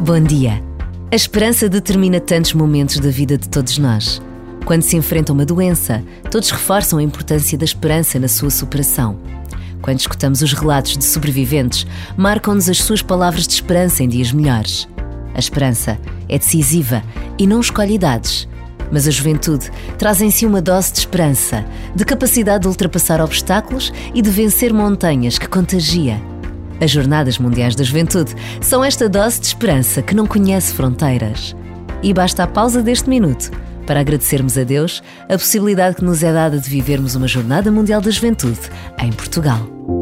Bom dia. A esperança determina tantos momentos da vida de todos nós. Quando se enfrenta uma doença, todos reforçam a importância da esperança na sua superação. Quando escutamos os relatos de sobreviventes, marcam-nos as suas palavras de esperança em dias melhores. A esperança é decisiva e não escolhe idades. Mas a juventude traz em si uma dose de esperança, de capacidade de ultrapassar obstáculos e de vencer montanhas que contagia. As Jornadas Mundiais da Juventude são esta dose de esperança que não conhece fronteiras. E basta a pausa deste minuto para agradecermos a Deus a possibilidade que nos é dada de vivermos uma Jornada Mundial da Juventude em Portugal.